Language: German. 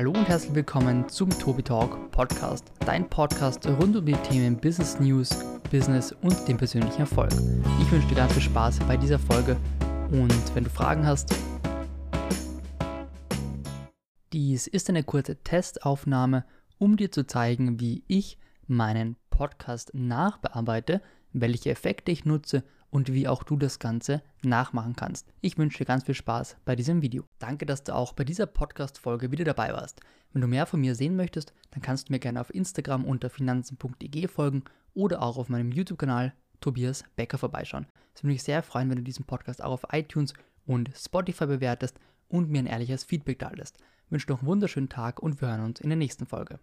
Hallo und herzlich willkommen zum Tobi Talk Podcast, dein Podcast rund um die Themen Business News, Business und den persönlichen Erfolg. Ich wünsche dir ganz viel Spaß bei dieser Folge und wenn du Fragen hast, dies ist eine kurze Testaufnahme, um dir zu zeigen, wie ich meinen Podcast nachbearbeite, welche Effekte ich nutze und wie auch du das Ganze nachmachen kannst. Ich wünsche dir ganz viel Spaß bei diesem Video. Danke, dass du auch bei dieser Podcast-Folge wieder dabei warst. Wenn du mehr von mir sehen möchtest, dann kannst du mir gerne auf Instagram unter finanzen.eg folgen oder auch auf meinem YouTube-Kanal Tobias Becker vorbeischauen. Es würde mich sehr freuen, wenn du diesen Podcast auch auf iTunes und Spotify bewertest und mir ein ehrliches Feedback da lässt. Wünsche noch einen wunderschönen Tag und wir hören uns in der nächsten Folge.